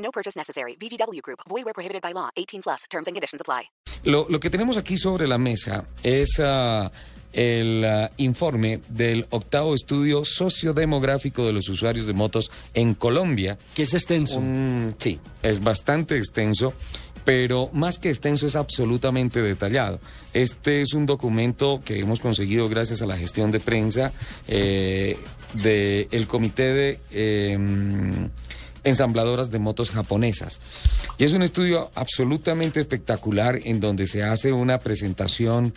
No purchase necessary. VGW Group. Void where prohibited by law. 18 plus. Terms and conditions apply. Lo, lo que tenemos aquí sobre la mesa es ah, el ah, informe del octavo estudio sociodemográfico de los usuarios de motos en Colombia. Que es extenso. Sí, es bastante extenso, pero más que extenso es absolutamente detallado. Este es un documento que hemos conseguido gracias a la gestión de prensa eh, del Comité de eh, Ensambladoras de Motos Japonesas. Y es un estudio absolutamente espectacular en donde se hace una presentación,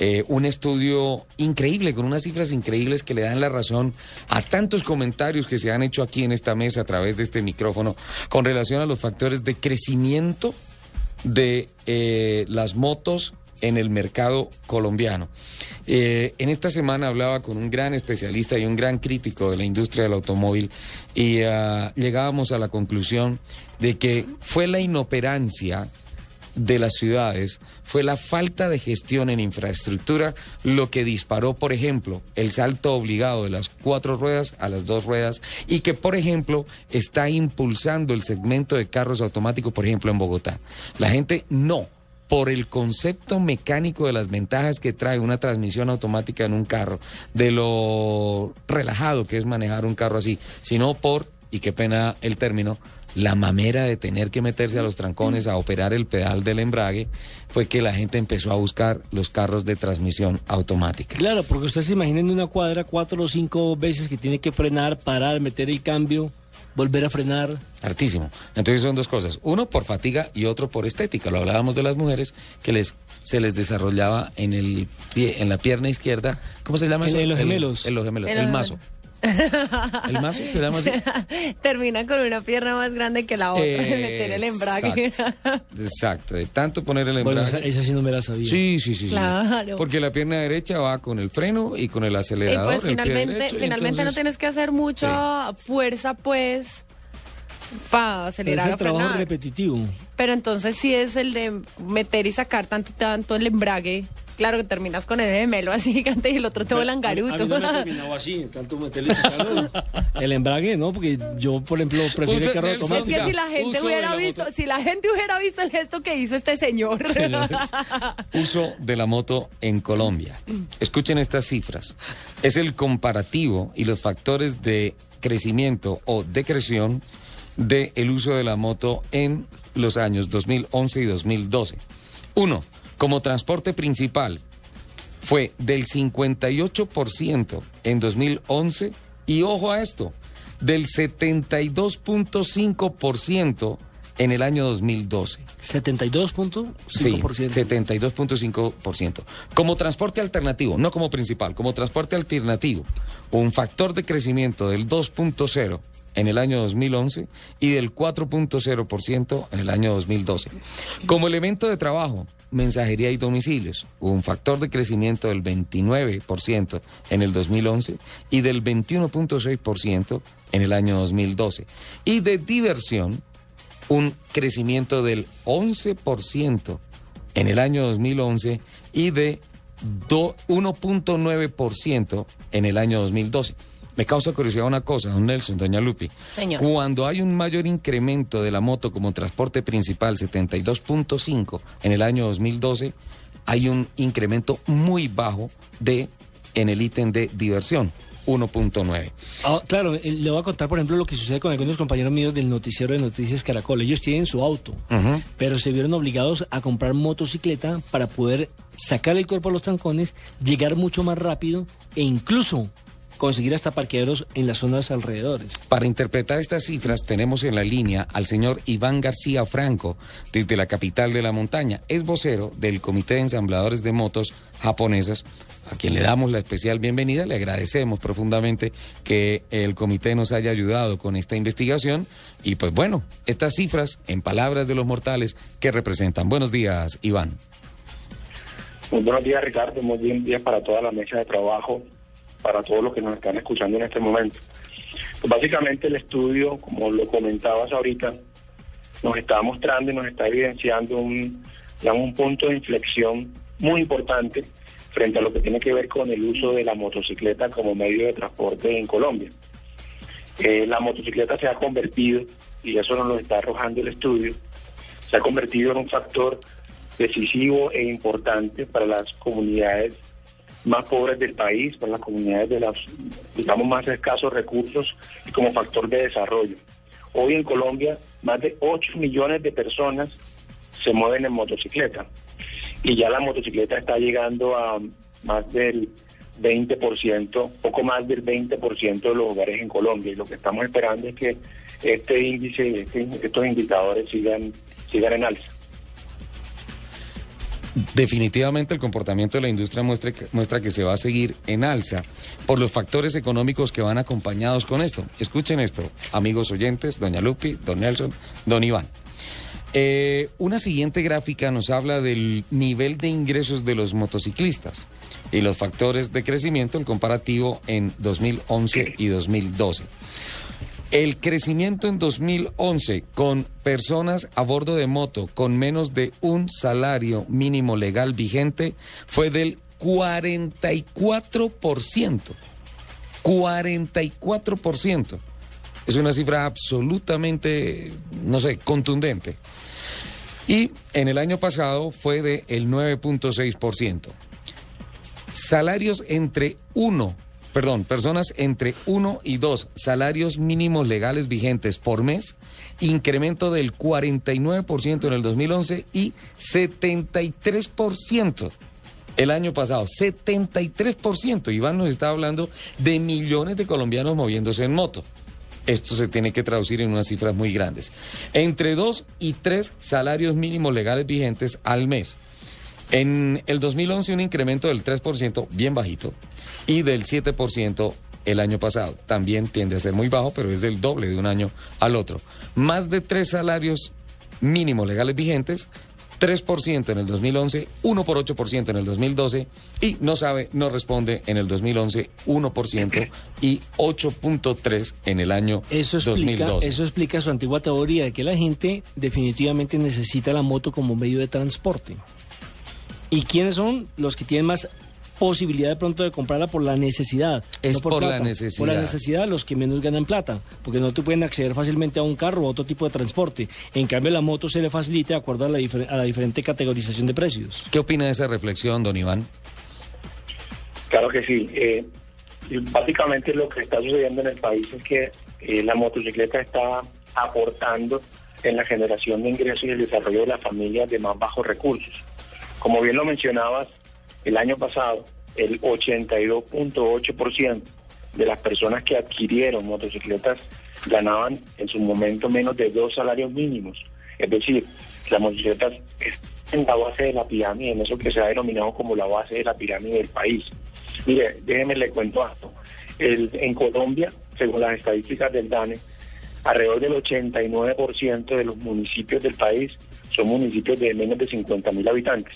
eh, un estudio increíble, con unas cifras increíbles que le dan la razón a tantos comentarios que se han hecho aquí en esta mesa a través de este micrófono con relación a los factores de crecimiento de eh, las motos en el mercado colombiano. Eh, en esta semana hablaba con un gran especialista y un gran crítico de la industria del automóvil y ah, llegábamos a la conclusión de que fue la inoperancia de las ciudades fue la falta de gestión en infraestructura lo que disparó, por ejemplo, el salto obligado de las cuatro ruedas a las dos ruedas y que, por ejemplo, está impulsando el segmento de carros automáticos, por ejemplo, en Bogotá. La gente no, por el concepto mecánico de las ventajas que trae una transmisión automática en un carro, de lo relajado que es manejar un carro así, sino por, y qué pena el término, la mamera de tener que meterse a los trancones a operar el pedal del embrague, fue que la gente empezó a buscar los carros de transmisión automática. Claro, porque usted se imagina en una cuadra cuatro o cinco veces que tiene que frenar, parar, meter el cambio, volver a frenar. Hartísimo. Entonces son dos cosas. Uno por fatiga y otro por estética. Lo hablábamos de las mujeres que les se les desarrollaba en el pie, en la pierna izquierda. ¿Cómo se llama En- eso? en los El- gemelos. En los gemelos. El los mazo. El mazo se llama así. Termina con una pierna más grande que la otra de meter el embrague. Exacto. Exacto. De tanto poner el Bueno, embrague. esa, esa sí no me la sabía. Sí, sí, sí. Porque la pierna derecha va con el freno y con el Y acelerador. pues el pie finalmente, derecho, y finalmente no tienes que hacer mucha fuerza, pues, para Pero es acelerar el trabajo frenar. repetitivo. Pero entonces sí es el de meter y sacar tanto tanto el embrague. Claro que terminas con el gemelo así gigante y el otro todo A mí langaruto. no me terminado así, tanto meterle. El embrague, ¿no? Porque yo, por ejemplo, prefiero el carro Nelson, Es automático. que si la gente uso de hubiera la visto, moto. si la gente hubiera visto el gesto que hizo este señor. uso de la moto en Colombia. Escuchen estas cifras. Es el comparativo y los factores de crecimiento o decreción del el uso de la moto en los años 2011 y 2012. Uno, como transporte principal, fue del 58% en 2011 y ojo a esto, del 72.5% en el año 2012. 72.5%. Sí, 72.5%. Como transporte alternativo, no como principal, como transporte alternativo, un factor de crecimiento del 2.0 en el año 2011 y del 4.0% en el año 2012. Como elemento de trabajo, mensajería y domicilios, un factor de crecimiento del 29% en el 2011 y del 21.6% en el año 2012. Y de diversión, un crecimiento del 11% en el año 2011 y de do- 1.9% en el año 2012. Me causa curiosidad una cosa, don Nelson, doña Lupi. Señor. Cuando hay un mayor incremento de la moto como transporte principal, 72.5 en el año 2012, hay un incremento muy bajo de en el ítem de diversión, 1.9. Ah, claro, eh, le voy a contar, por ejemplo, lo que sucede con algunos compañeros míos del noticiero de Noticias Caracol. Ellos tienen su auto, pero se vieron obligados a comprar motocicleta para poder sacar el cuerpo a los trancones, llegar mucho más rápido e incluso conseguir hasta parqueaderos en las zonas alrededores. Para interpretar estas cifras tenemos en la línea al señor Iván García Franco, desde la capital de la montaña. Es vocero del Comité de Ensambladores de Motos Japonesas, a quien le damos la especial bienvenida. Le agradecemos profundamente que el comité nos haya ayudado con esta investigación. Y pues bueno, estas cifras, en palabras de los mortales, ¿qué representan? Buenos días, Iván. Muy buenos días, Ricardo. Muy buen día para toda la mesa de trabajo, para todos los que nos están escuchando en este momento. Pues básicamente el estudio, como lo comentabas ahorita, nos está mostrando y nos está evidenciando un, un punto de inflexión muy importante frente a lo que tiene que ver con el uso de la motocicleta como medio de transporte en Colombia. Eh, la motocicleta se ha convertido, y eso nos lo está arrojando el estudio, se ha convertido en un factor decisivo e importante para las comunidades más pobres del país, para las comunidades de los, digamos, más escasos recursos y como factor de desarrollo. Hoy en Colombia, más de 8 millones de personas se mueven en motocicleta y ya la motocicleta está llegando a más del 20%, poco más del 20% de los hogares en Colombia y lo que estamos esperando es que este índice, este, estos indicadores sigan, sigan en alza. Definitivamente el comportamiento de la industria muestra, muestra que se va a seguir en alza por los factores económicos que van acompañados con esto. Escuchen esto, amigos oyentes, doña Lupi, don Nelson, don Iván. Eh, una siguiente gráfica nos habla del nivel de ingresos de los motociclistas y los factores de crecimiento, el comparativo en 2011 y 2012. El crecimiento en 2011 con personas a bordo de moto con menos de un salario mínimo legal vigente fue del 44%. 44%. Es una cifra absolutamente, no sé, contundente. Y en el año pasado fue de el 9.6%. Salarios entre 1 perdón, personas entre 1 y 2 salarios mínimos legales vigentes por mes, incremento del 49% en el 2011 y 73% el año pasado, 73%. Iván nos está hablando de millones de colombianos moviéndose en moto. Esto se tiene que traducir en unas cifras muy grandes. Entre 2 y 3 salarios mínimos legales vigentes al mes. En el 2011 un incremento del 3%, bien bajito, y del 7% el año pasado. También tiende a ser muy bajo, pero es del doble de un año al otro. Más de tres salarios mínimos legales vigentes, 3% en el 2011, 1 por 8% en el 2012 y no sabe, no responde en el 2011, 1% y 8.3 en el año eso explica, 2012. Eso explica su antigua teoría de que la gente definitivamente necesita la moto como medio de transporte. ¿Y quiénes son los que tienen más posibilidad de pronto de comprarla por la necesidad? Es no por la plata. necesidad. Por la necesidad, los que menos ganan plata, porque no te pueden acceder fácilmente a un carro o a otro tipo de transporte. En cambio, la moto se le facilita de acuerdo a la, difer- a la diferente categorización de precios. ¿Qué opina de esa reflexión, don Iván? Claro que sí. Eh, básicamente lo que está sucediendo en el país es que eh, la motocicleta está aportando en la generación de ingresos y el desarrollo de las familias de más bajos recursos. Como bien lo mencionabas, el año pasado el 82.8% de las personas que adquirieron motocicletas ganaban en su momento menos de dos salarios mínimos. Es decir, las motocicletas están en la base de la pirámide, en eso que se ha denominado como la base de la pirámide del país. Mire, déjeme le cuento. El- en Colombia, según las estadísticas del DANE, alrededor del 89% de los municipios del país son municipios de menos de 50 mil habitantes.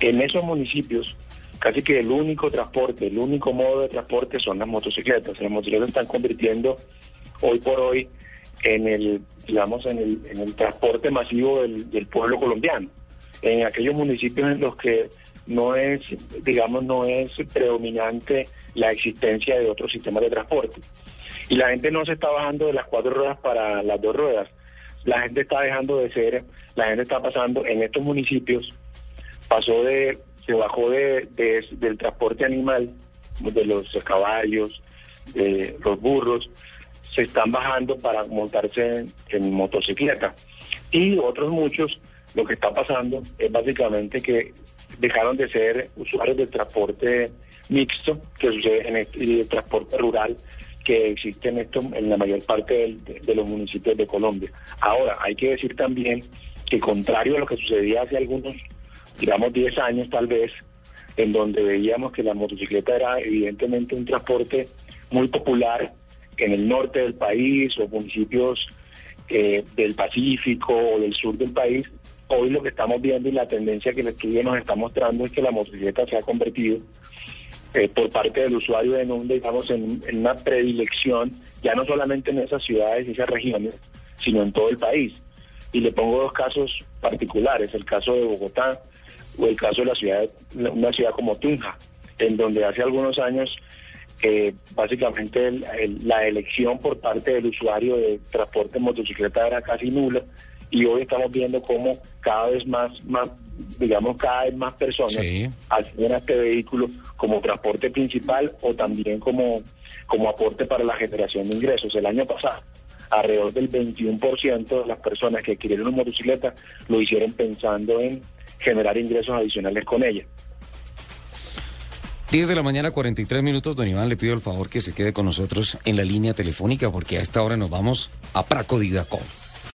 En esos municipios, casi que el único transporte, el único modo de transporte son las motocicletas. Las motocicletas están convirtiendo hoy por hoy en el, digamos, en el, transporte masivo del, del pueblo colombiano. En aquellos municipios en los que no es, digamos, no es predominante la existencia de otros sistemas de transporte. Y la gente no se está bajando de las cuatro ruedas para las dos ruedas. La gente está dejando de ser, la gente está pasando en estos municipios, pasó de, se bajó de, de- del transporte animal, de los caballos, de los burros, se están bajando para montarse en, en motocicleta. Y otros muchos, lo que está pasando es básicamente que dejaron de ser usuarios del transporte mixto que sucede en este, y de transporte rural que existe en esto en la mayor parte de los municipios de Colombia. Ahora, hay que decir también que contrario a lo que sucedía hace algunos, digamos 10 años tal vez, en donde veíamos que la motocicleta era evidentemente un transporte muy popular en el norte del país o municipios eh, del Pacífico o del sur del país, hoy lo que estamos viendo y la tendencia que el estudio nos está mostrando es que la motocicleta se ha convertido eh, por parte del usuario en un, digamos, en, en una predilección, ya no solamente en esas ciudades y esas regiones, sino en todo el país. Y le pongo dos casos particulares, el caso de Bogotá o el caso de la ciudad, una ciudad como Tunja, en donde hace algunos años eh, básicamente el- el- la elección por parte del usuario de transporte en motocicleta era casi nula y hoy estamos viendo cómo cada vez más, más digamos, cada vez más personas Sí. a este vehículo como transporte principal o también como, como aporte para la generación de ingresos. El año pasado, alrededor del 21% de las personas que adquirieron una motocicleta lo hicieron pensando en generar ingresos adicionales con ella. 10 de la mañana, 43 minutos. Don Iván, le pido el favor que se quede con nosotros en la línea telefónica porque a esta hora nos vamos a Praco Didacón.